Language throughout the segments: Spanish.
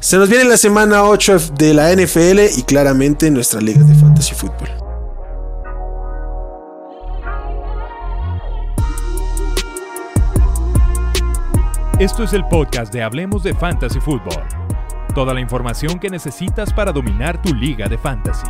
Se nos viene la semana 8 de la NFL y claramente nuestras ligas de fantasy fútbol. Esto es el podcast de Hablemos de Fantasy Football. Toda la información que necesitas para dominar tu liga de fantasy.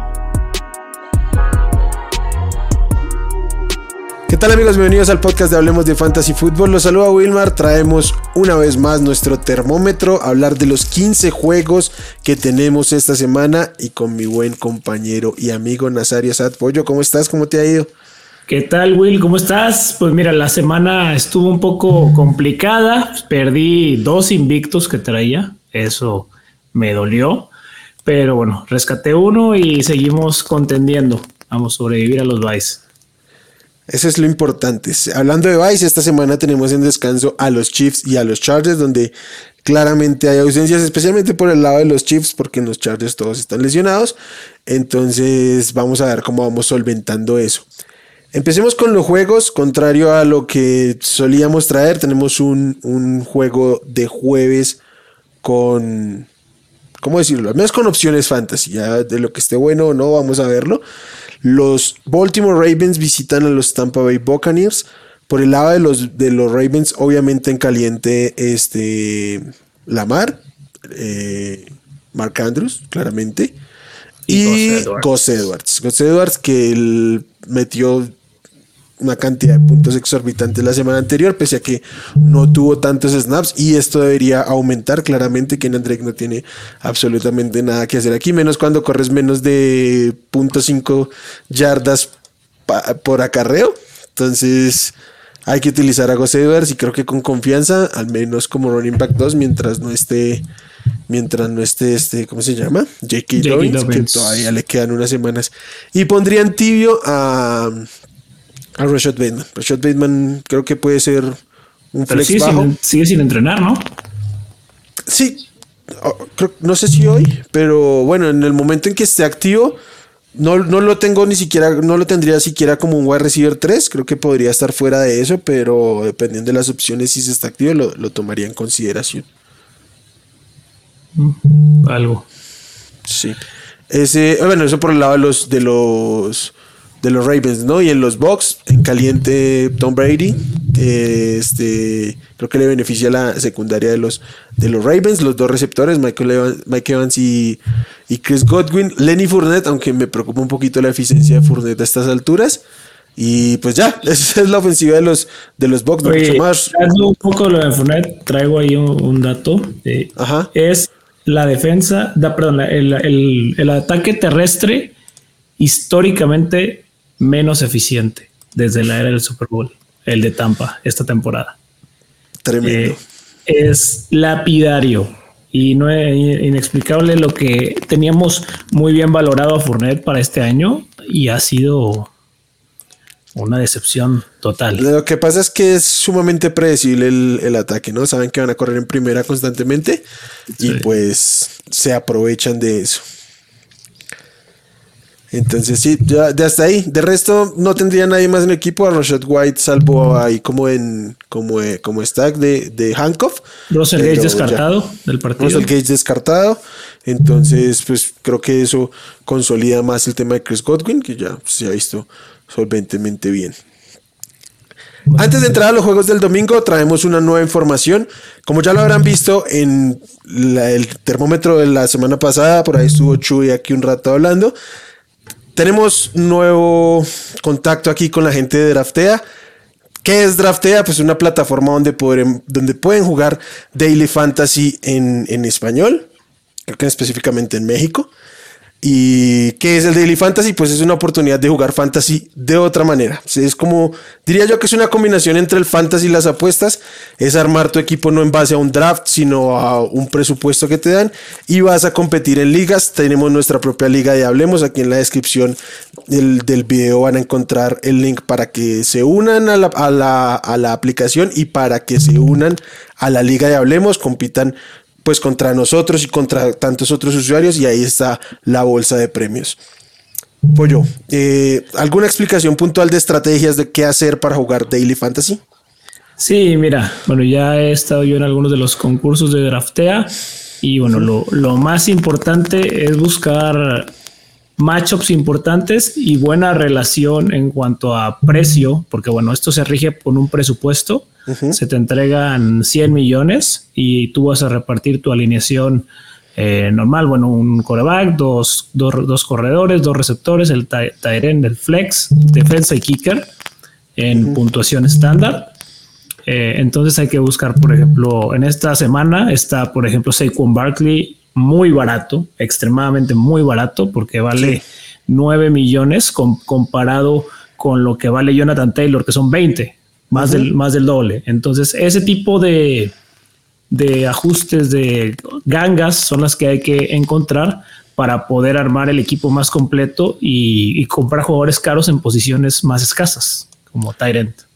¿Qué tal amigos? Bienvenidos al podcast de Hablemos de Fantasy Football. Los saluda Wilmar. Traemos una vez más nuestro termómetro, a hablar de los 15 juegos que tenemos esta semana y con mi buen compañero y amigo Nazario Sad Pollo. ¿Cómo estás? ¿Cómo te ha ido? ¿Qué tal, Will? ¿Cómo estás? Pues mira, la semana estuvo un poco complicada. Perdí dos invictos que traía. Eso me dolió. Pero bueno, rescaté uno y seguimos contendiendo. Vamos a sobrevivir a los Vice. Eso es lo importante. Hablando de Vice, esta semana tenemos en descanso a los Chiefs y a los Chargers, donde claramente hay ausencias, especialmente por el lado de los Chiefs, porque en los Chargers todos están lesionados. Entonces vamos a ver cómo vamos solventando eso. Empecemos con los juegos, contrario a lo que solíamos traer, tenemos un, un juego de jueves con, ¿cómo decirlo? Al menos con opciones fantasy, ya de lo que esté bueno o no, vamos a verlo. Los Baltimore Ravens visitan a los Tampa Bay Buccaneers. Por el lado de los, de los Ravens, obviamente en caliente, este, Lamar, eh, Mark Andrews, claramente. Y, Gus Edwards. Gus Edwards. que él metió una cantidad de puntos exorbitantes la semana anterior, pese a que no tuvo tantos snaps y esto debería aumentar claramente. que Drake no tiene absolutamente nada que hacer aquí, menos cuando corres menos de 0.5 yardas por acarreo. Entonces hay que utilizar a Gus Edwards y creo que con confianza, al menos como running back 2, mientras no esté mientras no esté este, ¿cómo se llama? J.K. Dobbins, que todavía le quedan unas semanas. Y pondrían tibio a a Rashad Bateman. Rashad Bateman creo que puede ser un flex sigue bajo. Sin, sigue sin entrenar, ¿no? Sí, oh, no sé si hoy, pero bueno, en el momento en que esté activo, no, no, lo tengo ni siquiera, no lo tendría siquiera como un wide receiver 3. Creo que podría estar fuera de eso, pero dependiendo de las opciones, si se está activo, lo, lo tomaría en consideración. Algo. Sí. Ese, bueno, eso por el lado de los, de los de los Ravens, ¿no? Y en los Bucks, en caliente Tom Brady, este, creo que le beneficia la secundaria de los, de los Ravens, los dos receptores, Michael Evans, Mike Evans y, Chris Godwin, Lenny Fournette, aunque me preocupa un poquito la eficiencia de Fournette a estas alturas. Y pues ya, esa es la ofensiva de los, de los Bucks, mucho más. Un poco lo de Fournette, traigo ahí un, dato. Ajá. Es la defensa, da, perdón, el, el, el ataque terrestre históricamente menos eficiente desde la era del Super Bowl, el de Tampa, esta temporada. Tremendo. Eh, es lapidario y no es inexplicable lo que teníamos muy bien valorado a Fournette para este año y ha sido una decepción total. Lo que pasa es que es sumamente predecible el, ataque, ¿no? Saben que van a correr en primera constantemente y pues se aprovechan de eso. Entonces sí, ya de hasta ahí. De resto, no tendría nadie más en el equipo. A Rashad White, salvo ahí como en como, eh, como stack de, de Hancock. Russell Gage descartado del partido. Russell Gage descartado. Entonces, pues creo que eso consolida más el tema de Chris Godwin, que ya se ha visto solventemente bien. Antes de entrar a los juegos del domingo, traemos una nueva información. Como ya lo habrán visto en el termómetro de la semana pasada, por ahí estuvo Chuy aquí un rato hablando. Tenemos nuevo contacto aquí con la gente de Draftea. ¿Qué es Draftea? Pues una plataforma donde, pueden, donde pueden jugar Daily Fantasy en, en español, creo que específicamente en México. ¿Y qué es el Daily Fantasy? Pues es una oportunidad de jugar fantasy de otra manera. Es como, diría yo que es una combinación entre el fantasy y las apuestas. Es armar tu equipo no en base a un draft, sino a un presupuesto que te dan. Y vas a competir en ligas. Tenemos nuestra propia liga de Hablemos. Aquí en la descripción del, del video van a encontrar el link para que se unan a la, a la, a la aplicación y para que se unan a la liga de Hablemos, compitan pues contra nosotros y contra tantos otros usuarios y ahí está la bolsa de premios. Pollo, eh, ¿alguna explicación puntual de estrategias de qué hacer para jugar Daily Fantasy? Sí, mira, bueno, ya he estado yo en algunos de los concursos de Draftea Y bueno, lo, lo más importante es buscar matchups importantes y buena relación en cuanto a precio, porque bueno, esto se rige por un presupuesto, se te entregan 100 millones y tú vas a repartir tu alineación eh, normal, bueno, un coreback, dos, dos, corredores, dos receptores, el Tyren, el flex, defensa y kicker en puntuación estándar. Eh, entonces hay que buscar, por ejemplo, en esta semana está, por ejemplo, Saquon Barkley muy barato, extremadamente muy barato, porque vale 9 millones comparado con lo que vale Jonathan Taylor, que son 20, más, del, más del doble. Entonces, ese tipo de, de ajustes de gangas son las que hay que encontrar para poder armar el equipo más completo y, y comprar jugadores caros en posiciones más escasas, como Tyrant.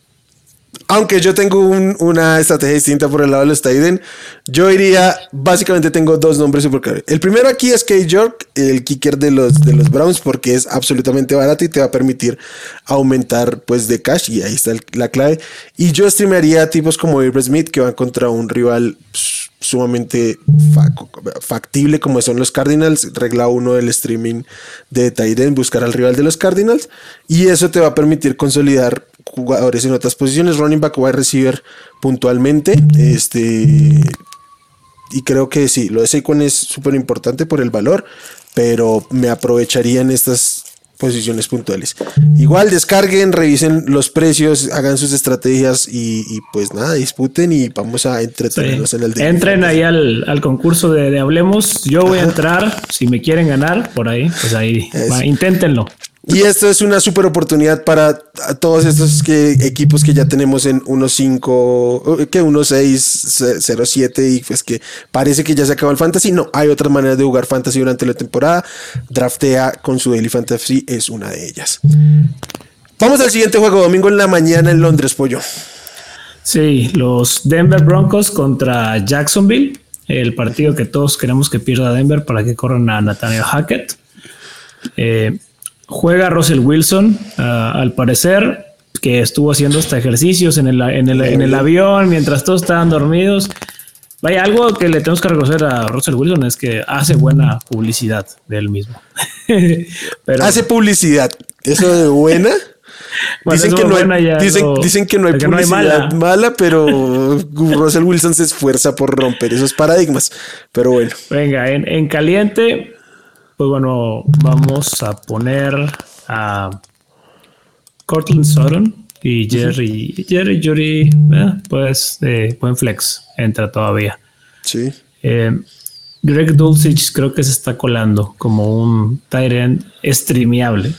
Aunque yo tengo una estrategia distinta por el lado de los Tiden, yo iría, básicamente tengo dos nombres claros. El primero aquí es Kate York, el kicker de los, de los Browns, porque es absolutamente barato y te va a permitir aumentar pues de cash y ahí está la clave. Y yo streamearía tipos como Avery Smith que van contra un rival sumamente factible como son los Cardinals. Regla uno del streaming de Tiden, buscar al rival de los Cardinals y eso te va a permitir consolidar jugadores en otras posiciones, running back, wide receiver puntualmente. Este, y creo que sí, lo de Saquon es súper importante por el valor, pero me aprovecharía en estas posiciones puntuales. Igual descarguen, revisen los precios, hagan sus estrategias y, pues nada, disputen y vamos a entretenernos en el día. Entren ahí al, concurso de, Hablemos. Yo voy a entrar. Si me quieren ganar por ahí, pues ahí, inténtenlo. Y esto es una super oportunidad para todos estos equipos que ya tenemos en 1.5, que 1.6, 0.7 y pues que parece que ya se acabó el fantasy. No, hay otras maneras de jugar fantasy durante la temporada. Draftea con su Daily Fantasy es una de ellas. Vamos al siguiente juego, domingo en la mañana en Londres, pollo. Sí, los Denver Broncos contra Jacksonville. El partido que todos queremos que pierda Denver para que corran a Nathaniel Hackett. Eh, Juega Russell Wilson, ah, al parecer, que estuvo haciendo hasta ejercicios en el, en el, avión mientras todos estaban dormidos. Vaya, algo que le tenemos que reconocer a Russell Wilson es que hace buena publicidad de él mismo. Pero, hace publicidad. Eso de buena. dicen, que no hay, dicen, que no hay publicidad mala. pero Russell Wilson se esfuerza por romper esos paradigmas. Pero bueno. Venga, en, en caliente, pues bueno, vamos a poner a Cortland Sutton y Jerry. Jerry, eh, pues eh, buen flex, entra todavía. Sí. Eh, Greg Dulcich creo que se está colando como un Tyrant streameable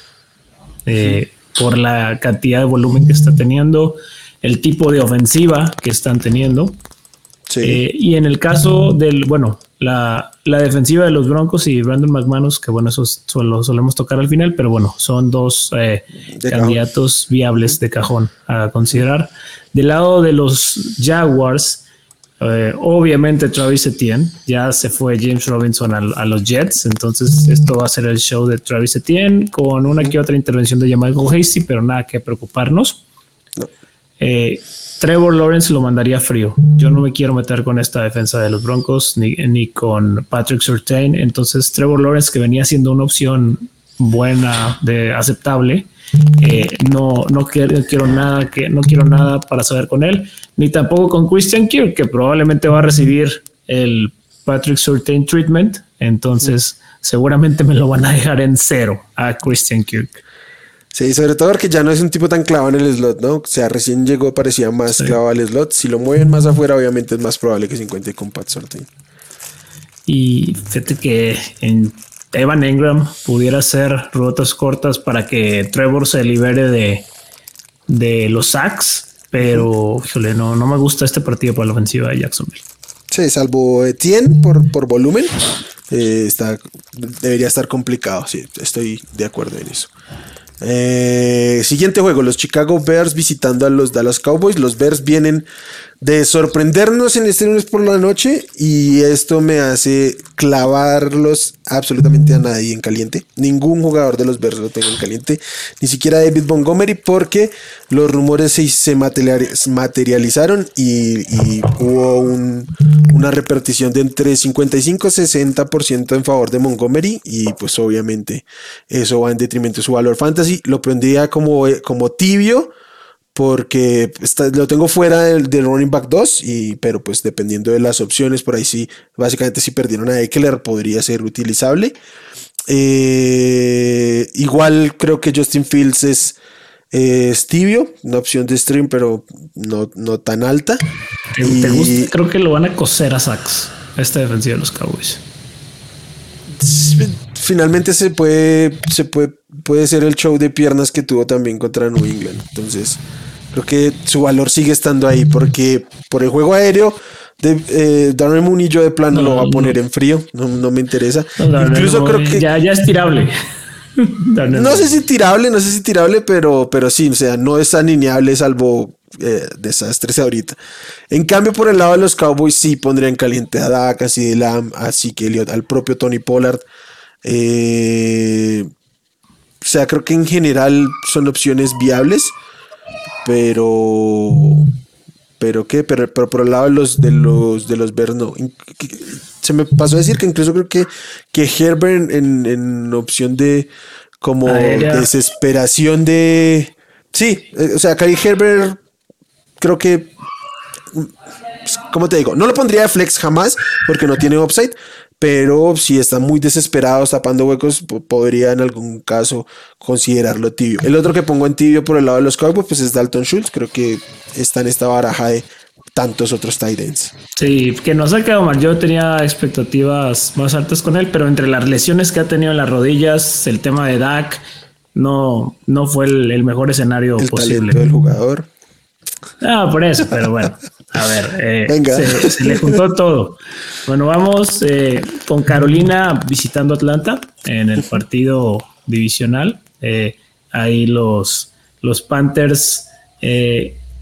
por la cantidad de volumen que está teniendo, el tipo de ofensiva que están teniendo. Sí. y en el caso del, bueno, la, defensiva de los Broncos y Brandon McManus, que bueno, eso solo solemos tocar al final, pero bueno, son dos eh, candidatos viables de cajón a considerar. Del lado de los Jaguars, eh, obviamente Travis Etienne, ya se fue James Robinson a, los Jets, entonces esto va a ser el show de Travis Etienne con una que otra intervención de Jamal Hasty, pero nada que preocuparnos. Eh, Trevor Lawrence lo mandaría frío. Yo no me quiero meter con esta defensa de los Broncos ni, ni con Patrick Surtain. Entonces, Trevor Lawrence, que venía siendo una opción buena, de aceptable, eh, no, no quiero, quiero, nada que no quiero nada para saber con él, ni tampoco con Christian Kirk, que probablemente va a recibir el Patrick Surtain treatment. Entonces, seguramente me lo van a dejar en cero a Christian Kirk. Sí, sobre todo porque ya no es un tipo tan clavado en el slot, ¿no? O sea, recién llegó, parecía más clavado al slot. Si lo mueven más afuera, obviamente es más probable que se encuentre con Pat Sorting. Y fíjate que en Evan Engram pudiera hacer rutas cortas para que Trevor se libere de, de los sacks, pero híjole, no, no me gusta este partido por la ofensiva de Jacksonville. Sí, salvo Etienne por, por volumen, eh, está, debería estar complicado. Sí, estoy de acuerdo en eso. Eh, siguiente juego, los Chicago Bears visitando a los Dallas Cowboys. Los Bears vienen de sorprendernos en lunes por la noche y esto me hace clavarlos absolutamente a nadie en caliente. Ningún jugador de los Bears lo tengo en caliente, ni siquiera David Montgomery porque los rumores se, materializaron y, hubo una repartición de entre 55 y 60% en favor de Montgomery y pues obviamente eso va en detrimento de su valor fantasy. Lo prendía como, como tibio porque lo tengo fuera del, running back 2, y, pero pues dependiendo de las opciones, por ahí sí, básicamente si perdieron a Eckler podría ser utilizable. Eh, igual creo que Justin Fields es, tibio, una opción de stream, pero no, no tan alta. y, Creo que lo van a coser a Sachs, esta defensiva de los Cowboys. Finalmente se puede, se puede, puede ser el show de piernas que tuvo también contra New England. Entonces, creo que su valor sigue estando ahí porque por el juego aéreo de eh, Darren Mooney yo de plano lo va a poner en frío, no, me interesa. Incluso creo que ya, ya es tirable. no sé si tirable, no sé si tirable, pero, pero sí, o sea, no es alineable salvo eh, desastres ahorita. En cambio, por el lado de los Cowboys, sí pondrían caliente a Dak, así de Lamb, así que al propio Tony Pollard. Eh, o sea, creo que en general son opciones viables. Pero. Pero qué, pero, pero por el lado de los de los de los no. Se me pasó a decir que incluso creo que, que Herbert en, en opción de como desesperación de. Sí, eh, o sea, Kai Herbert creo que. Pues, como te digo? No lo pondría de flex jamás porque no tiene upside, pero si están muy desesperados tapando huecos, podría en algún caso considerarlo tibio. El otro que pongo en tibio por el lado de los Cowboys, pues es Dalton Schultz, creo que está en esta baraja de tantos otros tight ends. Sí, que no quedado mal. Yo tenía expectativas más altas con él, pero entre las lesiones que ha tenido en las rodillas, el tema de Dak, no, no fue el, mejor escenario el posible. del jugador. Ah, por eso, pero bueno, a ver, eh, Se, le juntó todo. Bueno, vamos eh, con Carolina visitando Atlanta en el partido divisional. Eh, ahí los, los Panthers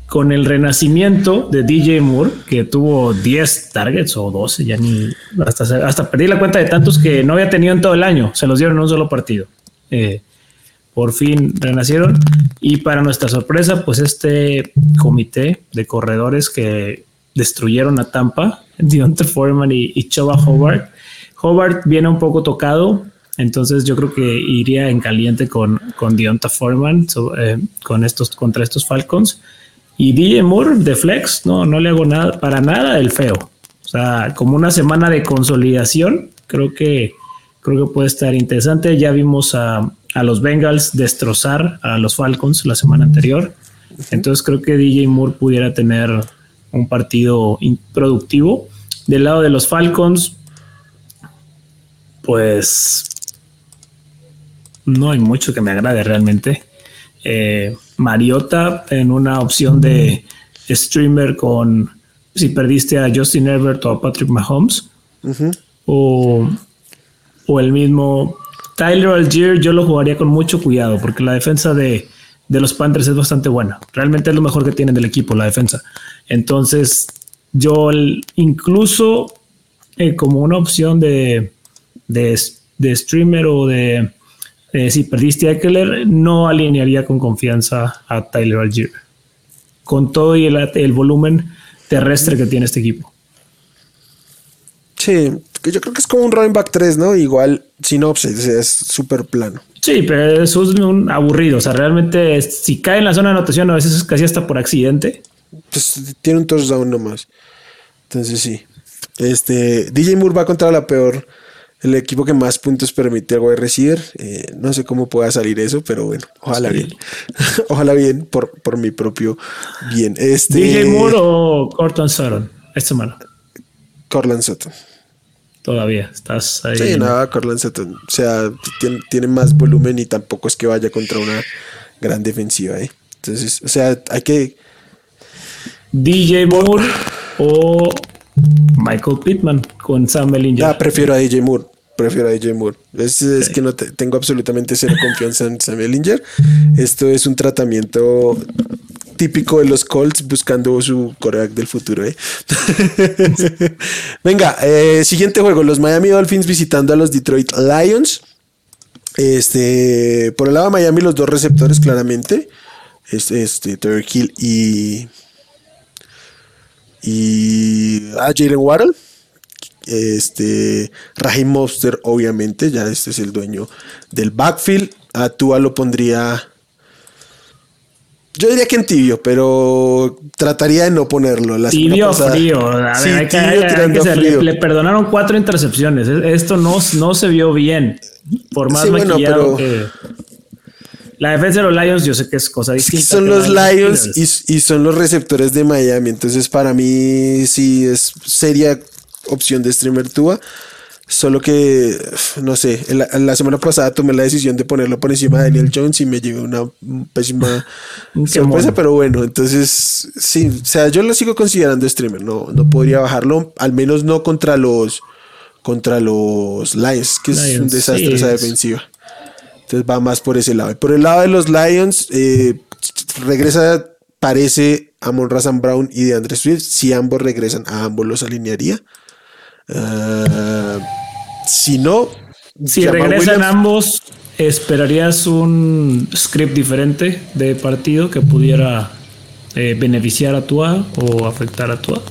con el renacimiento de DJ Moore, que tuvo 10 targets o 12, ya ni hasta, hasta perdí la cuenta de tantos que no había tenido en todo el año, se los dieron en un solo partido por fin renacieron. Y para nuestra sorpresa, pues este comité de corredores que destruyeron a Tampa, Deontay Foreman y, y Choba Howard. Howard viene un poco tocado, entonces yo creo que iría en caliente con, con Deontay Foreman eh, con estos, contra estos Falcons. Y DJ Moore de Flex, no, no le hago nada, para nada el feo. O sea, como una semana de consolidación, creo que, creo que puede estar interesante. Ya vimos a, a los Bengals destrozar a los Falcons la semana anterior. Entonces creo que DJ Moore pudiera tener un partido productivo. Del lado de los Falcons, pues no hay mucho que me agrade realmente. Eh, Mariota en una opción de streamer con si perdiste a Justin Herbert o a Patrick Mahomes o, o el mismo Tyler Algier yo lo jugaría con mucho cuidado porque la defensa de, los Panthers es bastante buena. Realmente es lo mejor que tienen del equipo, la defensa. Entonces, yo incluso eh, como una opción de, de, streamer o de si perdiste a Eckler, no alinearía con confianza a Tyler Algier. Con todo y el volumen terrestre que tiene este equipo. Sí, yo creo que es como un running back 3, ¿no? Igual sinopsis, es súper plano. Sí, pero eso es un aburrido. O sea, realmente si cae en la zona de anotación, a veces es casi hasta por accidente. Pues tiene un touchdown nomás. Entonces sí. Este, DJ Moore va contra la peor, el equipo que más puntos permite a wide receiver. Eh, no sé cómo pueda salir eso, pero bueno, ojalá bien. ojalá bien por, por mi propio bien. Este, DJ Moore o Cortland Sutton esta semana. Cortland Sutton. Todavía estás ahí. Sí, nada, Sutton. O sea, tiene, más volumen y tampoco es que vaya contra una gran defensiva, ¿eh? Entonces, o sea, hay que. DJ Moore o Michael Pittman con Sam Mellinger. Ah, prefiero a DJ Moore. Prefiero a DJ Moore. Es, es que no tengo absolutamente cero confianza en Sam Mellinger. Esto es un tratamiento típico de los Colts buscando su coreback del futuro. ¿eh? Venga, eh, siguiente juego. Los Miami Dolphins visitando a los Detroit Lions. Este, por el lado de Miami, los dos receptores, claramente. Este, este y. Y. Ah, Jalen Waddle. Este. Raheem Monster, obviamente. Ya este es el dueño del backfield. A Tua lo pondría yo diría que en tibio, pero trataría de no ponerlo. tibio frío. Le, perdonaron cuatro intercepciones. Esto no, no se vio bien. Por más maquillado que. La defensa de los Lions, yo sé que es cosa distinta. son los Lions y, y, son los receptores de Miami. Entonces, para mí, sí es seria opción de streamer Tua. Solo que, no sé, la, semana pasada tomé la decisión de ponerlo por encima de Daniel Jones y me llevé una pésima sorpresa, pero bueno, entonces sí, o sea, yo lo sigo considerando streamer, no, no podría bajarlo, al menos no contra los contra los Lions, que es un desastre esa defensiva. Entonces va más por ese lado. Por el lado de los Lions, eh, regresa, parece Amon Razan Brown y de Andre Swift. Si ambos regresan, a ambos los alinearía. Uh, si no, si regresan ambos, ¿esperarías un script diferente de partido que pudiera eh, beneficiar a Tua o afectar a Tua?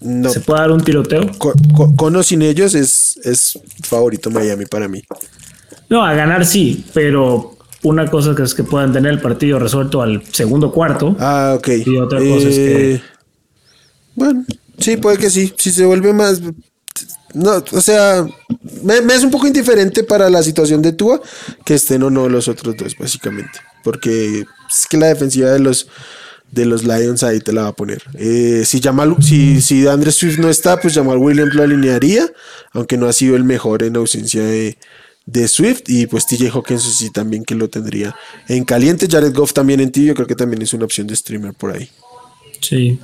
No. ¿Se puede dar un tiroteo? Con, o sin ellos es, es favorito Miami para mí. No, a ganar sí, pero una cosa que es que puedan tener el partido resuelto al segundo cuarto. Ah, ok. Y otra cosa es que. Eh, bueno, sí, puede que sí. Si se vuelve más no, o sea, me, es un poco indiferente para la situación de Tua que estén o no los otros dos, básicamente. Porque es que la defensiva de los de los Lions ahí te la va a poner. Eh, si, Jamal, si, si Andrés Swift no está, pues Jamal Williams lo alinearía, aunque no ha sido el mejor en ausencia de, de Swift. Y pues TJ Hawkins sí también que lo tendría en caliente. Jared Goff también en tibio, creo que también es una opción de streamer por ahí. Sí.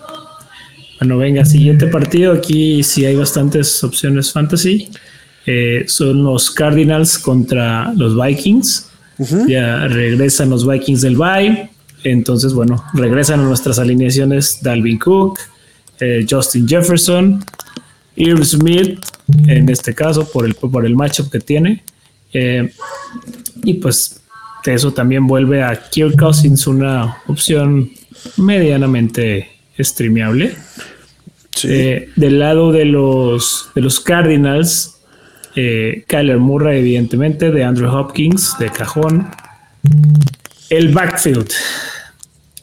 Bueno, venga, siguiente partido. Aquí sí hay bastantes opciones fantasy. Eh, son los Cardinals contra los Vikings. Ya regresan los Vikings del bye. Entonces, bueno, regresan a nuestras alineaciones Dalvin Cook, eh, Justin Jefferson, Irv Smith, en este caso, por el, por el matchup que tiene. Eh, y pues eso también vuelve a Kirk Cousins una opción medianamente streameable. Eh, del lado de los, de los Cardinals, eh, Kyler Murray, evidentemente, de Andrew Hopkins, de cajón. El backfield.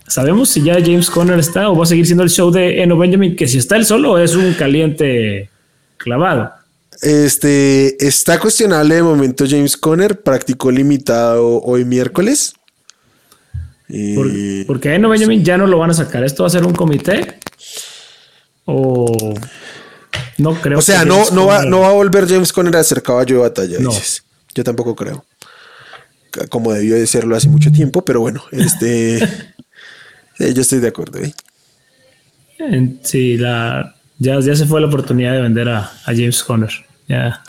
¿Sabemos si ya James Conner está o va a seguir siendo el show de Eno Benjamin? Que si está él solo es un caliente clavado. Este está cuestionable de momento. James Conner practicó limitado hoy miércoles. Porque a Eno Benjamin ya no lo van a sacar. Esto va a ser un comité o no creo. O sea, no, no, va, no va a volver James Conner a ser caballo de batalla, dices. Yo tampoco creo. Como debió de serlo hace mucho tiempo, pero bueno, este. yo estoy de acuerdo. ¿eh? Sí, la, ya, ya se fue la oportunidad de vender a, James Conner. Ya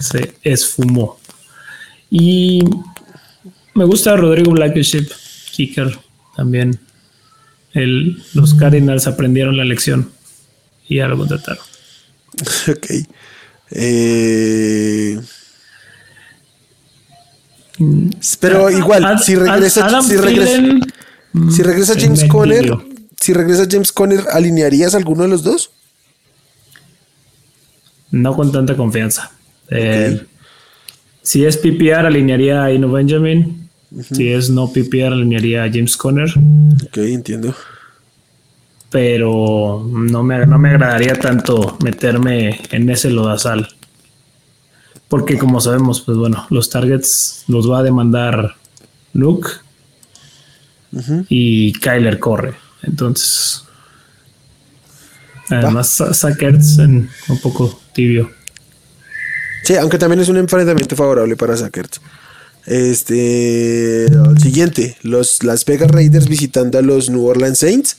se esfumó. Y me gusta Rodrigo Blankenship, kicker también. El, los Cardinals aprendieron la lección y ya lo contrataron. Ok. Eh, pero igual, si regresa, si regresa, si regresa James Conner, si regresa James Conner, ¿alinearías alguno de los dos? No con tanta confianza. Eh, si es PPR, alinearía a Ino Benjamin. Si es no PPR, alinearía a James Conner. Ok, entiendo pero no me, no me agradaría tanto meterme en ese lodazal. Porque como sabemos, pues bueno, los targets los va a demandar Luke y Kyler corre. Entonces, además, Sackers en un poco tibio. Sí, aunque también es un enfrentamiento favorable para Sackers. Este, siguiente, los Las Vegas Raiders visitando a los New Orleans Saints.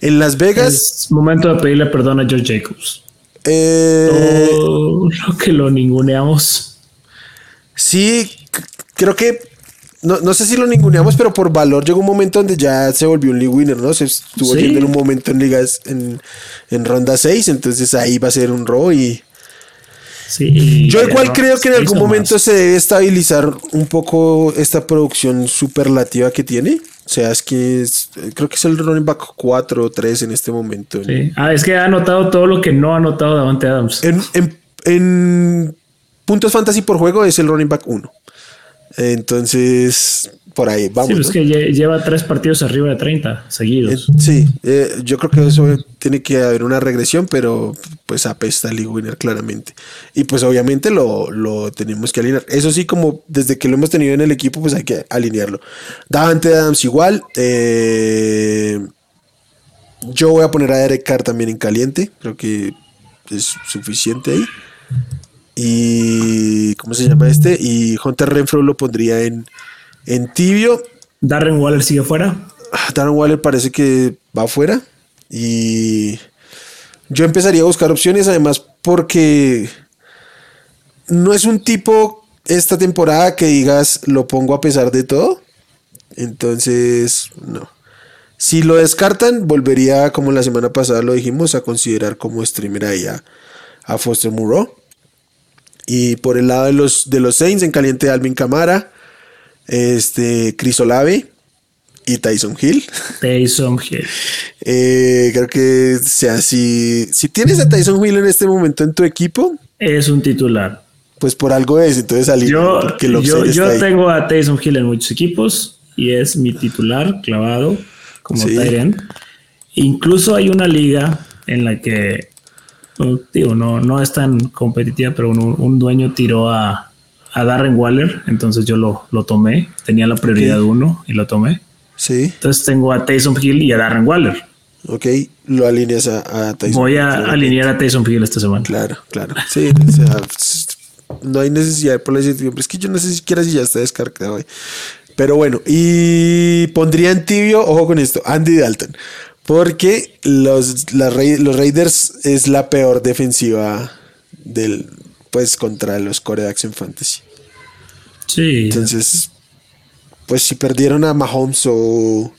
En Las Vegas. Es momento de pedirle perdón a George Jacobs. Eh, lo que lo ninguneamos. Sí, creo que no, sé si lo ninguneamos, pero por valor llegó un momento donde ya se volvió un league winner, ¿no? Se estuvo yendo en un momento en ligas en, en ronda 6, entonces ahí va a ser un robo y... Sí, Yo igual creo que en algún momento se debe estabilizar un poco esta producción superlativa que tiene. O sea, es que creo que es el running back 4 o 3 en este momento. Sí. Ah, es que ha anotado todo lo que no ha anotado Davante Adams. En, en, en puntos fantasy por juego es el running back 1. Entonces, por ahí vamos. Sí, es que lleva tres partidos arriba de 30 seguidos. Eh, sí, eh, yo creo que eso tiene que haber una regresión, pero pues apesta el winner claramente. Y pues obviamente lo, tenemos que alinear. Eso sí, como desde que lo hemos tenido en el equipo, pues hay que alinearlo. Davante Adams igual. Eh, yo voy a poner a Derek Carr también en caliente. Creo que es suficiente ahí. Y. ¿Cómo se llama este? Y Hunter Renfro lo pondría en, en tibio. Darren Waller sigue fuera. Ah, Darren Waller parece que va afuera. Y. Yo empezaría a buscar opciones, además, porque no es un tipo esta temporada que digas lo pongo a pesar de todo. Entonces, no. Si lo descartan, volvería, como la semana pasada lo dijimos, a considerar como streamer ahí a, a Foster Muro. Y por el lado de los, de los Saints, en caliente Alvin Camara, este, Chris Olave y Tyson Hill. Tyson Hill. Eh, creo que sea si, si tienes a Tyson Hill en este momento en tu equipo. Es un titular. Pues por algo es, entonces salir. Yo, yo, tengo a Tyson Hill en muchos equipos y es mi titular clavado como sí. Incluso hay una liga en la que digo, no, no es tan competitiva, pero un, dueño tiró a, a, Darren Waller, entonces yo lo, lo tomé, tenía la prioridad uno y lo tomé. Sí. Entonces tengo a Taysom Hill y a Darren Waller. Ok, lo alineas a, a Taysom Voy a alinear a Taysom Hill esta semana. Claro, claro. Sí, o sea, no hay necesidad por decir, es que yo no sé siquiera si ya está descargado. Pero bueno, y pondría en tibio, ojo con esto, Andy Dalton. Porque los, los Raiders es la peor defensiva del, pues, contra los corebacks en fantasy. Sí. Entonces, pues si perdieron a Mahomes o,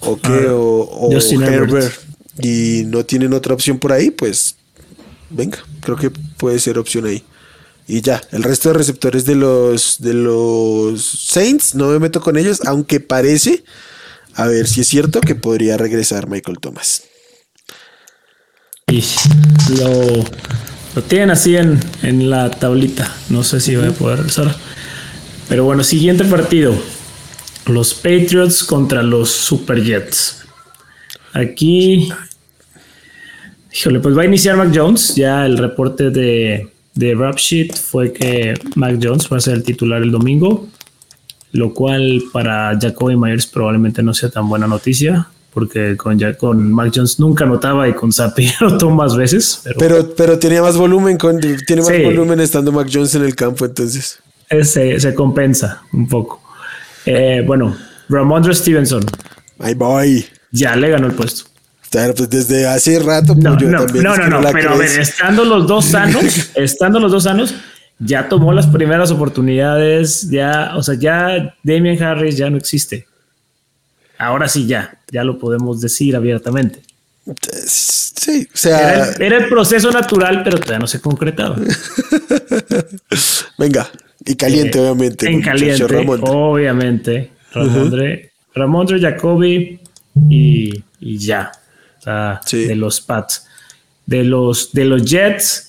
o, qué, o, Herbert y no tienen otra opción por ahí, pues venga, creo que puede ser opción ahí. Y ya, el resto de receptores de los de los Saints, no me meto con ellos, aunque parece a ver si es cierto que podría regresar Michael Thomas. Y lo, tienen así en, en, la tablita. No sé si voy a poder regresar. Pero bueno, siguiente partido. Los Patriots contra los Super Jets. Aquí. Híjole, pues va a iniciar Mac Jones. Ya el reporte de, de Rap fue que Mac Jones va a ser el titular el domingo lo cual para Jacoby Myers probablemente no sea tan buena noticia, porque con, con Mac Jones nunca anotaba y con Zappi anotó más veces. Pero, pero, tenía más volumen, con, tiene más volumen estando Mac Jones en el campo, entonces. Se, se compensa un poco. Eh, bueno, Ramondre Stevenson. Ahí voy. Ya le ganó el puesto. Claro, pues desde hace rato. Pues no, no, no, no, pero a ver, estando los dos sanos, estando los dos sanos, ya tomó las primeras oportunidades, ya, o sea, ya Damien Harris ya no existe. Ahora sí ya, ya lo podemos decir abiertamente. Sí, o sea. Era el, proceso natural, pero todavía no se concretaba. Venga, y caliente, eh, obviamente. En caliente, obviamente. Ramondre, Ramondre Jacoby y, ya. De los Pats. De los, de los Jets,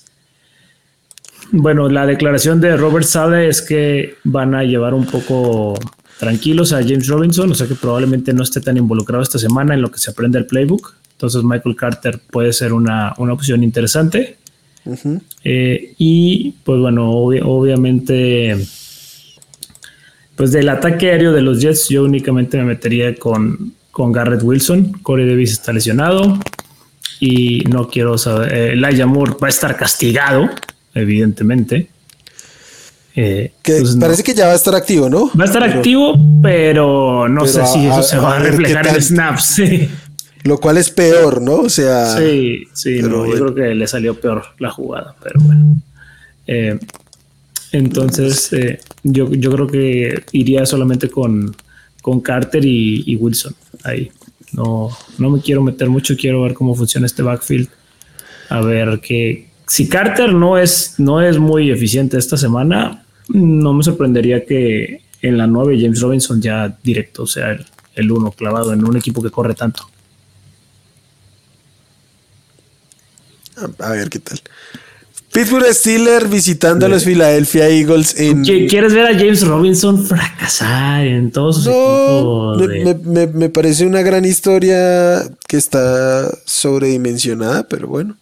bueno, la declaración de Robert Sale es que van a llevar un poco tranquilos a James Robinson, o sea que probablemente no esté tan involucrado esta semana en lo que se aprende el playbook. Entonces Michael Carter puede ser una, opción interesante. Eh, y pues bueno, obviamente, pues del ataque aéreo de los Jets yo únicamente me metería con, con Garrett Wilson. Corey Davis está lesionado y no quiero saber, eh, Elijah Moore va a estar castigado evidentemente. Eh, que parece que ya va a estar activo, ¿no? Va a estar activo, pero no sé si eso se va a, reflejar en snaps. Lo cual es peor, ¿no? O sea. Sí, sí, yo creo que le salió peor la jugada, pero bueno. Eh, Entonces, eh, yo, yo creo que iría solamente con, con Carter y, Wilson ahí. No, no me quiero meter mucho, quiero ver cómo funciona este backfield. A ver que si Carter no es, no es muy eficiente esta semana, no me sorprendería que en la 9 James Robinson ya directo sea el, el uno clavado en un equipo que corre tanto. A ver qué tal. Pittsburgh Steelers visitando a los Philadelphia Eagles en. ¿Quieres ver a James Robinson fracasar en todos sus no, Me, me, parece una gran historia que está sobredimensionada, pero bueno.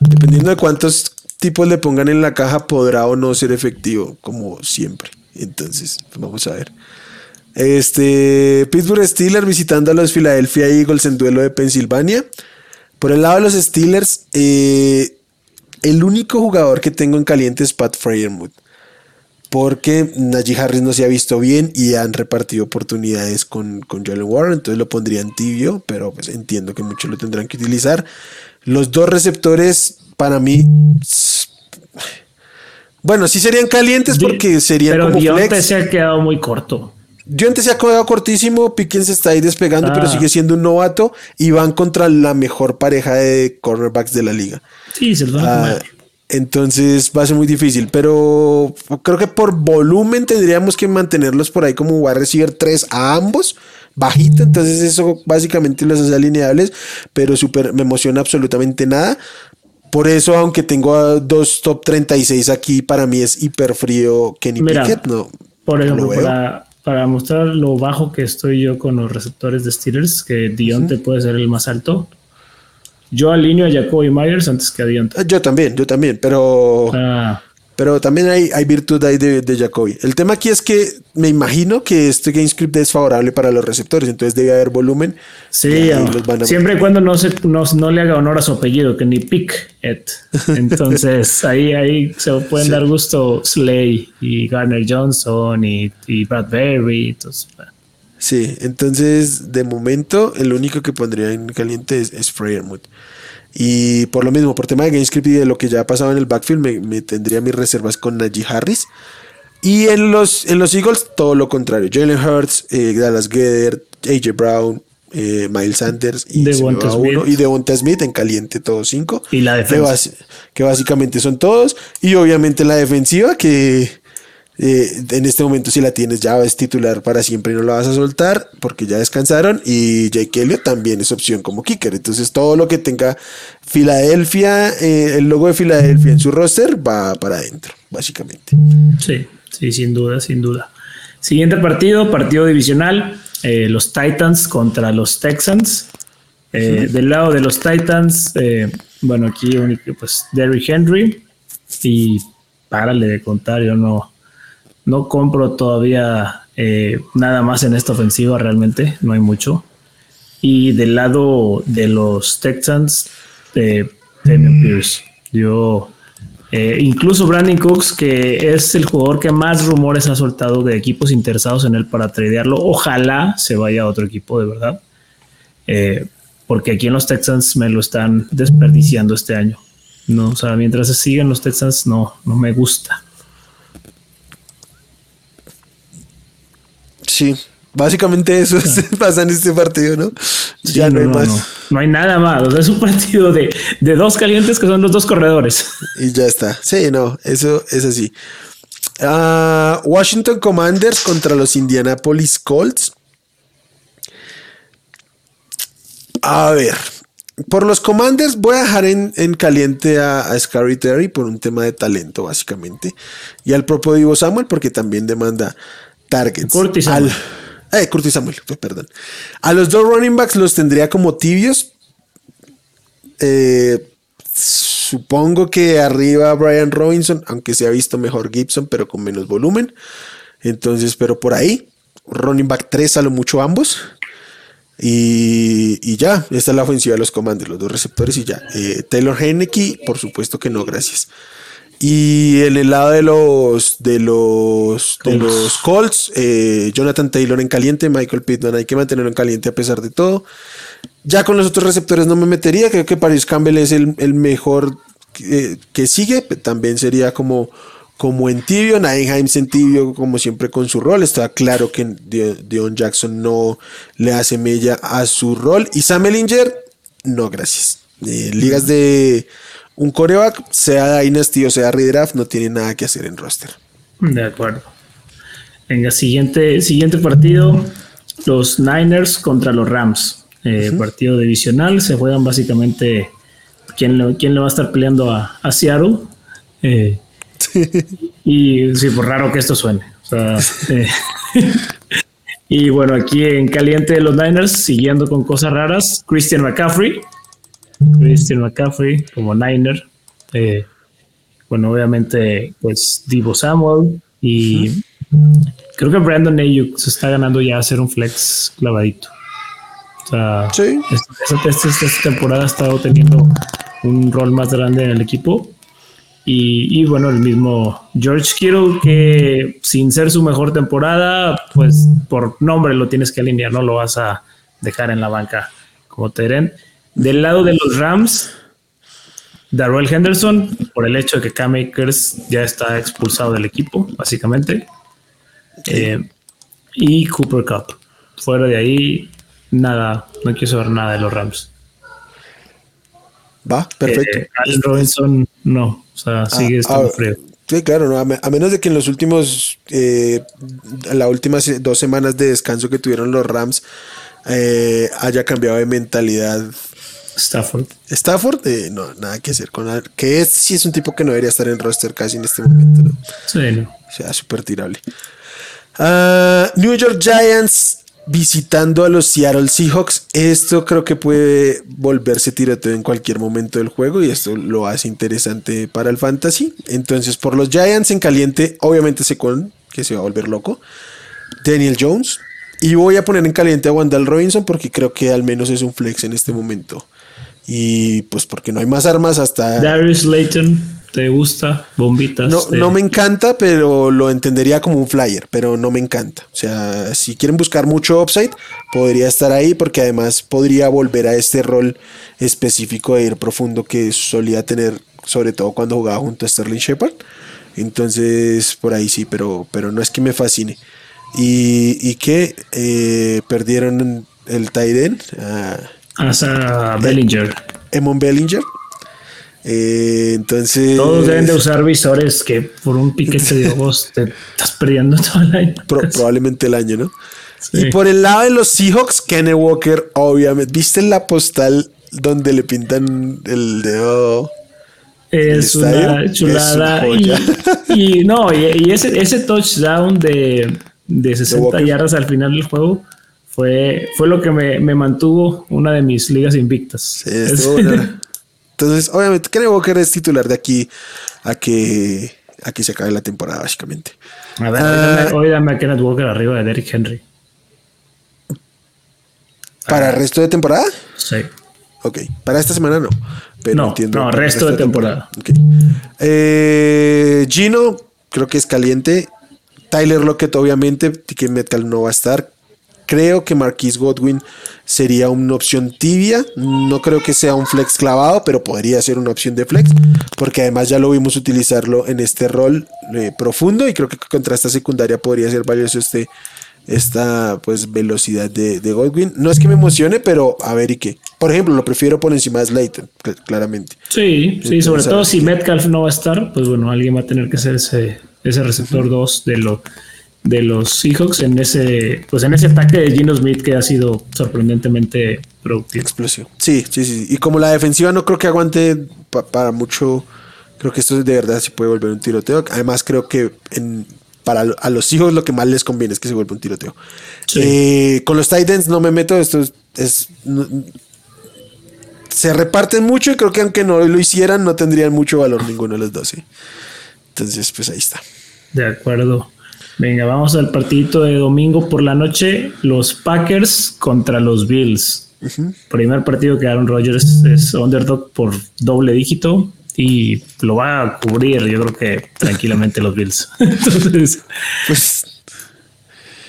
Dependiendo de cuántos tipos le pongan en la caja, podrá o no ser efectivo, como siempre. Entonces, vamos a ver. Este Pittsburgh Steelers visitando a los Philadelphia Eagles en duelo de Pensilvania. Por el lado de los Steelers, eh, el único jugador que tengo en caliente es Pat Freyermuth. Porque Najee Harris no se ha visto bien y han repartido oportunidades con, con Jalen Warren. Entonces lo pondría en tibio, pero pues entiendo que muchos lo tendrán que utilizar. Los dos receptores, para mí. Bueno, sí serían calientes porque serían pero como se ha quedado muy corto. Yo antes se ha quedado cortísimo, Pickens está ahí despegando, pero ah. sigue siendo un novato y van contra la mejor pareja de cornerbacks de la liga. Sí, se lo ah, Entonces va a ser muy difícil, pero creo que por volumen tendríamos que mantenerlos por ahí como wide receiver 3 a ambos, bajito, entonces eso básicamente los hace alineables, pero súper me emociona absolutamente nada. Por eso, aunque tengo dos top 36 aquí, para mí es hiper frío Kenny Pickett, no. Por ejemplo, para, para mostrar lo bajo que estoy yo con los receptores de Steelers, que Dionte puede ser el más alto. Yo alineo a Jacoby Myers antes que a Dionte. Yo también, yo también, pero ah. Pero también hay, hay virtud ahí de, de, Jacoby. El tema aquí es que me imagino que este GameScript es favorable para los receptores, entonces debe haber volumen. Sí, siempre y cuando no, se, no, no, le haga honor a su apellido, que ni pick it. Entonces ahí, ahí se pueden dar gusto Slay y Garner Johnson y, y Bradbury. Entonces, Sí, entonces de momento el único que pondría en caliente es, es y por lo mismo, por tema de GameScript y de lo que ya ha pasado en el backfield, me, tendría mis reservas con Najee Harris. Y en los, en los Eagles, todo lo contrario. Jalen Hurts, eh, Dallas Gedder, AJ Brown, eh, Miles Sanders y Devonta Smith. y Devonta Smith en caliente, todos cinco. Y la defensa. que básicamente son todos. Y obviamente la defensiva que eh, en este momento si la tienes ya es titular para siempre y no la vas a soltar porque ya descansaron y Jake Elliott también es opción como kicker. Entonces todo lo que tenga Filadelfia, eh, el logo de Filadelfia en su roster va para adentro, básicamente. Sí, sí, sin duda, sin duda. Siguiente partido, partido divisional, eh, los Titans contra los Texans. Del lado de los Titans, bueno, aquí pues Derrick Henry y párale de contar, yo no, no compro todavía eh, nada más en esta ofensiva realmente, no hay mucho. Y del lado de los Texans, de Pierce. Yo, eh, incluso Brandon Cooks, que es el jugador que más rumores ha soltado de equipos interesados en él para tradearlo, ojalá se vaya a otro equipo de verdad. Eh, porque aquí en los Texans me lo están desperdiciando este año. No, o sea, mientras se siguen los Texans, no, no me gusta. Sí, básicamente eso pasa en este partido, ¿no? ya no, hay más. No. hay nada más. es un partido de, dos calientes que son los dos corredores. Y ya está. Sí, no, eso es así. Ah, Washington Commanders contra los Indianapolis Colts. A ver, por los Commanders voy a dejar en, caliente a, a Scary Terry por un tema de talento, básicamente. Y al propio Divo Samuel, porque también demanda targets. Curtis Samuel. Al, eh, Curtis Samuel, perdón. A los dos running backs los tendría como tibios. Eh, supongo que arriba Brian Robinson, aunque se ha visto mejor Gibson, pero con menos volumen. Entonces, pero por ahí, running back 3 a lo mucho ambos. Y, y, ya, esta es la ofensiva de los comandos, los dos receptores y ya. Eh, Taylor Henneke, por supuesto que no, gracias. Y en el lado de los de los de los Colts, eh, Jonathan Taylor en caliente, Michael Pittman hay que mantenerlo en caliente a pesar de todo. Ya con los otros receptores no me metería, creo que Paris Campbell es el, mejor que, sigue, también sería como como en tibio, Nadenheim en tibio como siempre con su rol, estaba claro que Dion Jackson no le hace mella a su rol y Sam Ellinger, no gracias. Eh, ligas de un coreback, sea Dynasty o sea Redraft, no tiene nada que hacer en roster. De acuerdo. Venga, siguiente, siguiente partido, los Niners contra los Rams. Eh, partido divisional, se juegan básicamente quién, quién le va a estar peleando a, a Seattle. Eh, y sí, por raro que esto suene. Eh, y bueno, aquí en caliente de los Niners, siguiendo con cosas raras, Christian McCaffrey. Christian McCaffrey como Niner. Eh, bueno, obviamente, pues Divo Samuel y creo que Brandon Ayuk se está ganando ya a hacer un flex clavadito. O sea, esta, esta temporada ha estado teniendo un rol más grande en el equipo y, bueno, el mismo George Kittle, que sin ser su mejor temporada, pues por nombre lo tienes que alinear, no lo vas a dejar en la banca como Teren. Del lado de los Rams, Darrell Henderson, por el hecho de que Cam Akers ya está expulsado del equipo, básicamente. Eh, y Cooper Cup. Fuera de ahí, nada, no quiero saber nada de los Rams. Va, perfecto. Eh, Robinson, no. O sea, ah, sigue estando ah, frío. Sí, claro, no, a, menos de que en los últimos, eh, las últimas dos semanas de descanso que tuvieron los Rams eh, haya cambiado de mentalidad. Stafford. Stafford, eh, no, nada que hacer con que es, sí es un tipo que no debería estar en roster casi en este momento, ¿no? Sí, no. O sea, súper tirable. Ah, New York Giants visitando a los Seattle Seahawks. Esto creo que puede volverse tiroteo en cualquier momento del juego y esto lo hace interesante para el fantasy. Entonces, por los Giants en caliente, obviamente Secon, que se va a volver loco. Daniel Jones. Y voy a poner en caliente a Wandal Robinson porque creo que al menos es un flex en este momento. Y pues porque no hay más armas hasta. Darius Layton. ¿Te gusta? Bombitas. No, no me encanta, pero lo entendería como un flyer, pero no me encanta. O sea, si quieren buscar mucho upside, podría estar ahí porque además podría volver a este rol específico de ir profundo que solía tener, sobre todo cuando jugaba junto a Sterling Shepard. Entonces, por ahí sí, pero, pero no es que me fascine. Y, que eh, perdieron el Tyden a, a Bellinger. Emon Bellinger eh, entonces. Todos deben de usar visores que por un piquete de ojos te estás perdiendo todo el año. probablemente el año, ¿no? Y por el lado de los Seahawks, Kenny Walker, obviamente. ¿Viste la postal donde le pintan el dedo? Es una chulada. y, no, y, ese, ese touchdown de, de 60 yardas al final del juego fue, fue lo que me, me mantuvo una de mis ligas invictas. Sí, Entonces, obviamente, Kenny Walker es titular de aquí a que, a que se acabe la temporada, básicamente. A ver, hoy, dame, a Kenneth Walker arriba de Derrick Henry. ¿Para el resto de temporada? Sí. Ok, para esta semana no. Pero no, entiendo no, resto, de temporada. Eh, Gino, creo que es caliente. Tyler Lockett, obviamente. Ticket Metcalf no va a estar. Creo que Marquis Godwin sería una opción tibia. No creo que sea un flex clavado, pero podría ser una opción de flex, porque además ya lo vimos utilizarlo en este rol eh, profundo y creo que contra esta secundaria podría ser valioso este, esta pues velocidad de, Godwin. No es que me emocione, pero a ver y qué. Por ejemplo, lo prefiero por encima de Slayton, claramente. Sí, sí, sobre todo si Metcalf no va a estar, pues bueno, alguien va a tener que ser ese, ese receptor 2 de lo de los Seahawks en ese, pues en ese ataque de Gino Smith que ha sido sorprendentemente productivo. Explosivo. Sí, sí, sí. Y como la defensiva no creo que aguante para mucho, creo que esto de verdad se puede volver un tiroteo. Además, creo que en, para a los hijos lo que más les conviene es que se vuelva un tiroteo. Eh, con los Titans no me meto, esto es, se reparten mucho y creo que aunque no lo hicieran no tendrían mucho valor ninguno de los dos. Entonces, pues ahí está. De acuerdo. Venga, vamos al partidito de domingo por la noche. Los Packers contra los Bills. Primer partido que Aaron Rodgers es underdog por doble dígito y lo va a cubrir, yo creo que tranquilamente los Bills. Entonces, pues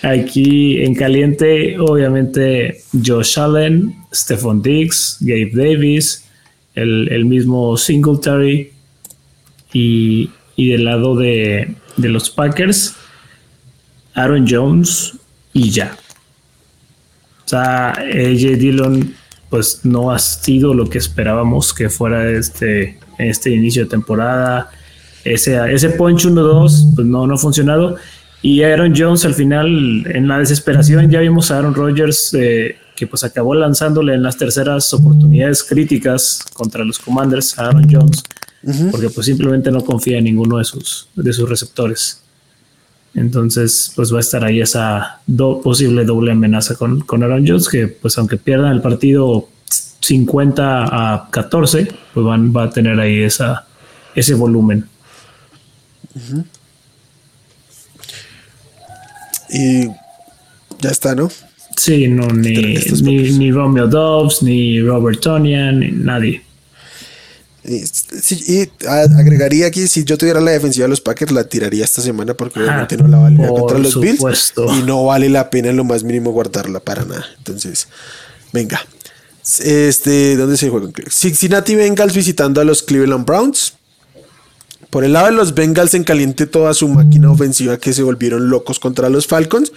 aquí en caliente, obviamente Josh Allen, Stephon Diggs, Gabe Davis, el, el mismo Singletary y Y del lado de, de los Packers, Aaron Jones y ya. O sea, AJ Dillon pues no ha sido lo que esperábamos que fuera este, este inicio de temporada. Ese, ese punch 1-2 pues no, no ha funcionado. Y Aaron Jones al final, en la desesperación, ya vimos a Aaron Rodgers eh, que pues acabó lanzándole en las terceras oportunidades críticas contra los Commanders a Aaron Jones, porque pues simplemente no confía en ninguno de sus, de sus receptores. Entonces, pues va a estar ahí esa posible doble amenaza con, con Aaron Jones, que pues aunque pierdan el partido 50 a 14, pues van, va a tener ahí esa, ese volumen. Y ya está, ¿no? Sí, no, ni, ni, Romeo Dobbs, ni Robert Tonian, ni nadie. Y, agregaría aquí, si yo tuviera la defensiva de los Packers, la tiraría esta semana porque obviamente no la vale contra los Bills. Y no vale la pena en lo más mínimo guardarla para nada. Entonces, venga. Este, ¿dónde se juega? Cincinnati Bengals visitando a los Cleveland Browns. Por el lado de los Bengals en caliente toda su máquina ofensiva que se volvieron locos contra los Falcons.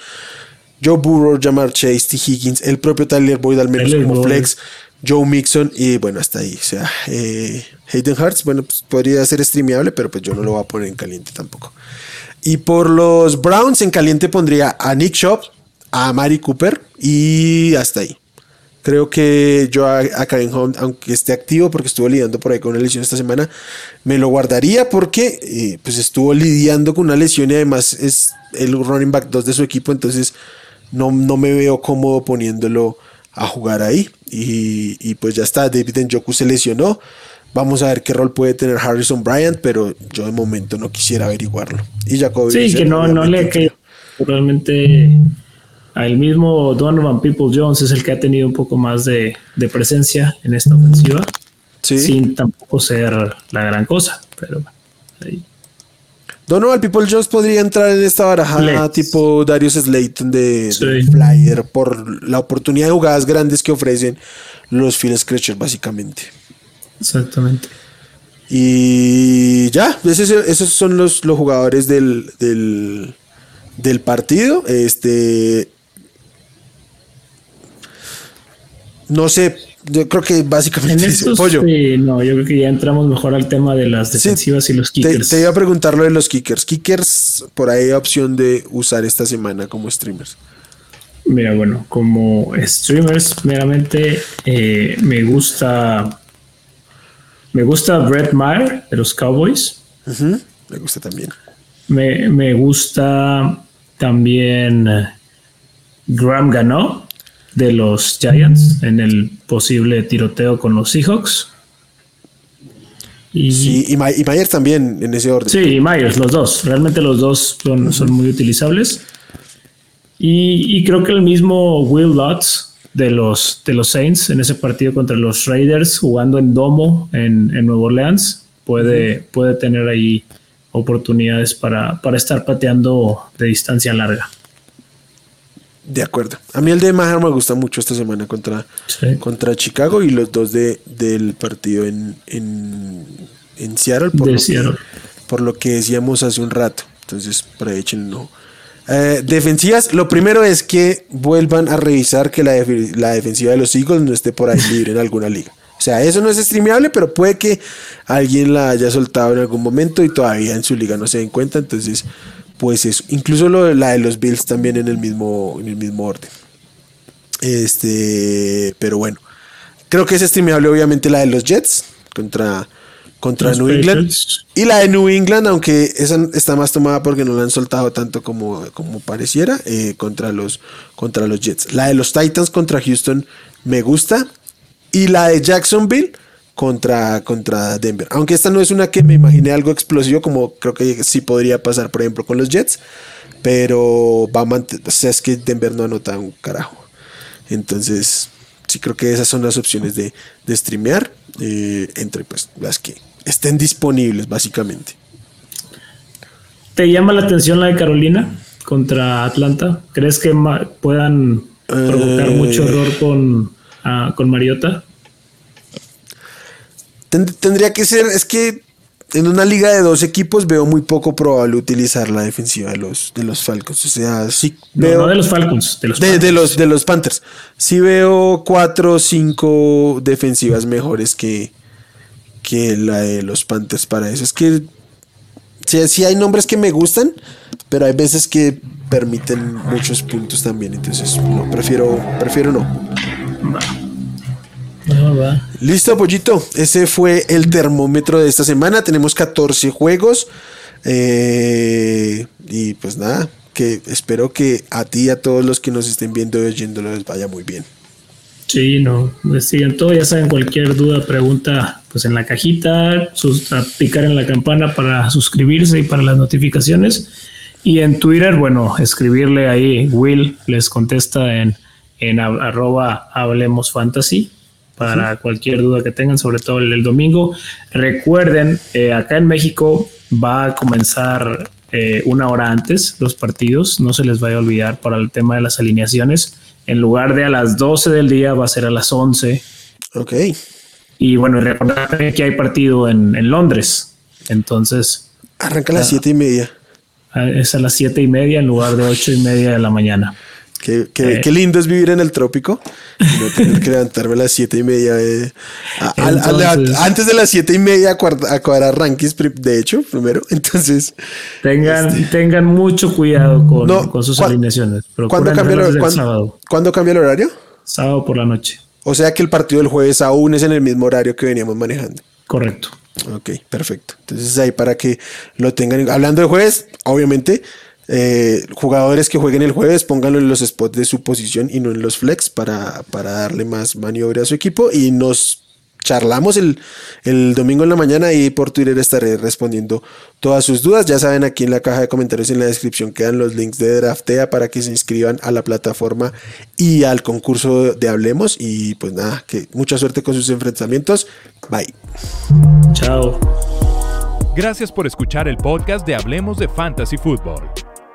Joe Burrow, Jamar Chase, T. Higgins, el propio Tyler Boyd al menos como flex, Joe Mixon y bueno, hasta ahí. O sea, eh, Hayden Hearts, bueno, pues podría ser streameable, pero pues yo no lo voy a poner en caliente tampoco. Y por los Browns en caliente pondría a Nick Shop, a Mari Cooper y hasta ahí. Creo que yo a, Karen Hunt, aunque esté activo porque estuvo lidiando por ahí con una lesión esta semana, me lo guardaría porque eh, pues estuvo lidiando con una lesión y además es el running back 2 de su equipo, entonces no, no me veo cómodo poniéndolo a jugar ahí. Y, pues ya está, David Njoku se lesionó. Vamos a ver qué rol puede tener Harrison Bryant, pero yo de momento no quisiera averiguarlo. Y Jacoby. Sí, que no, no le que realmente al mismo Donovan People Jones es el que ha tenido un poco más de, presencia en esta ofensiva. Sin tampoco ser la gran cosa, pero ahí. Donovan People Jones podría entrar en esta baraja tipo Darius Slayton de, Flyer por la oportunidad de jugadas grandes que ofrecen los Phil Scratcher, básicamente. Exactamente. Y ya, esos, son los, los jugadores del, del, del partido. Este. No sé, yo creo que básicamente en pollo. no, yo creo que ya entramos mejor al tema de las defensivas y los kickers. Te, iba a preguntar lo de los kickers. Kickers, por ahí hay opción de usar esta semana como streamers. Mira, bueno, como streamers, meramente eh, me gusta. Me gusta Brett Maher de los Cowboys. Me gusta también. Me, me gusta también eh, Graham Gano de los Giants en el posible tiroteo con los Seahawks. Y, sí, y, Myers también en ese orden. Sí, y Myers, los dos. Realmente los dos son, son muy utilizables. Y, creo que el mismo Will Lutz de los, de los Saints en ese partido contra los Raiders, jugando en domo en, en Nueva Orleans, puede, puede tener ahí oportunidades para, para estar pateando de distancia larga. De acuerdo. A mí el de Maher me gusta mucho esta semana contra, contra Chicago y los dos de, del partido en, en, Seattle, por, lo Que, por lo que decíamos hace un rato. Entonces, ahí échenlo. Eh, defensivas, lo primero es que vuelvan a revisar que la, la, defensiva de los Eagles no esté por ahí libre en alguna liga. O sea, eso no es streameable, pero puede que alguien la haya soltado en algún momento y todavía en su liga no se den cuenta. Entonces, pues eso. Incluso lo, la de los Bills también en el mismo, en el mismo orden. Este, pero bueno. Creo que es streamable obviamente la de los Jets contra, contra New England. Y la de New England, aunque esa está más tomada porque no la han soltado tanto como, como pareciera, eh, contra, los, contra los Jets. La de los Titans contra Houston me gusta. Y la de Jacksonville contra, contra Denver. Aunque esta no es una que me imaginé algo explosivo, como creo que sí podría pasar, por ejemplo, con los Jets. Pero va a mantener, o sea, es que Denver no anota un carajo. Entonces, sí creo que esas son las opciones de, de streamear eh, entre pues las que estén disponibles, básicamente. ¿Te llama la atención la de Carolina contra Atlanta? ¿Crees que puedan provocar mucho error eh, con, ah, con Mariota? Tendría que ser, es que en una liga de dos equipos veo muy poco probable utilizar la defensiva de los, de los Falcons. O sea, sí veo. No, de los Falcons, de los de, Panthers. De los, de los Panthers. Sí veo cuatro o cinco defensivas mejores que, que la de los Panthers para eso. Es que sí, sí hay nombres que me gustan, pero hay veces que permiten muchos puntos también. Entonces, no, prefiero, prefiero no. Listo, pollito. Ese fue el termómetro de esta semana. Tenemos 14 juegos. Eh, y pues nada, que espero que a ti y a todos los que nos estén viendo y oyendo les vaya muy bien. Sí, no, sigan todo, ya saben, cualquier duda, pregunta, pues en la cajita, sus, picar en la campana para suscribirse y para las notificaciones. Y en Twitter, bueno, escribirle ahí, Will les contesta en, en arroba Hablemos Fantasy para cualquier duda que tengan, sobre todo el, domingo. Recuerden, eh, acá en México va a comenzar eh, una hora antes los partidos, no se les vaya a olvidar para el tema de las alineaciones. En lugar de a las 12 del día, va a ser a las 11. Ok. Y bueno, recordar que hay partido en, en Londres. Entonces. Arranca a las 7 ah, y media. Es a las 7 y media en lugar de 8 y media de la mañana. Qué, qué, qué, lindo es vivir en el trópico. No tener que levantarme a las siete y media. antes de las siete y media a cuadrar rankings, de hecho, primero. Entonces. Tengan, este, tengan mucho cuidado con, con sus alineaciones. ¿cuándo cambia, el, ¿cuándo, ¿Cuándo cambia el horario? Sábado por la noche. O sea que el partido del jueves aún es en el mismo horario que veníamos manejando. Correcto. Ok, perfecto. Entonces ahí para que lo tengan. Hablando de jueves, obviamente eh, jugadores que jueguen el jueves, pónganlo en los spots de su posición y no en los flex para, para darle más maniobra a su equipo. Y nos charlamos el, el, domingo en la mañana y por Twitter estaré respondiendo todas sus dudas. Ya saben, aquí en la caja de comentarios en la descripción quedan los links de Draftea para que se inscriban a la plataforma y al concurso de Hablemos. Y pues nada, que mucha suerte con sus enfrentamientos. Bye. Chao. Gracias por escuchar el podcast de Hablemos de Fantasy Football.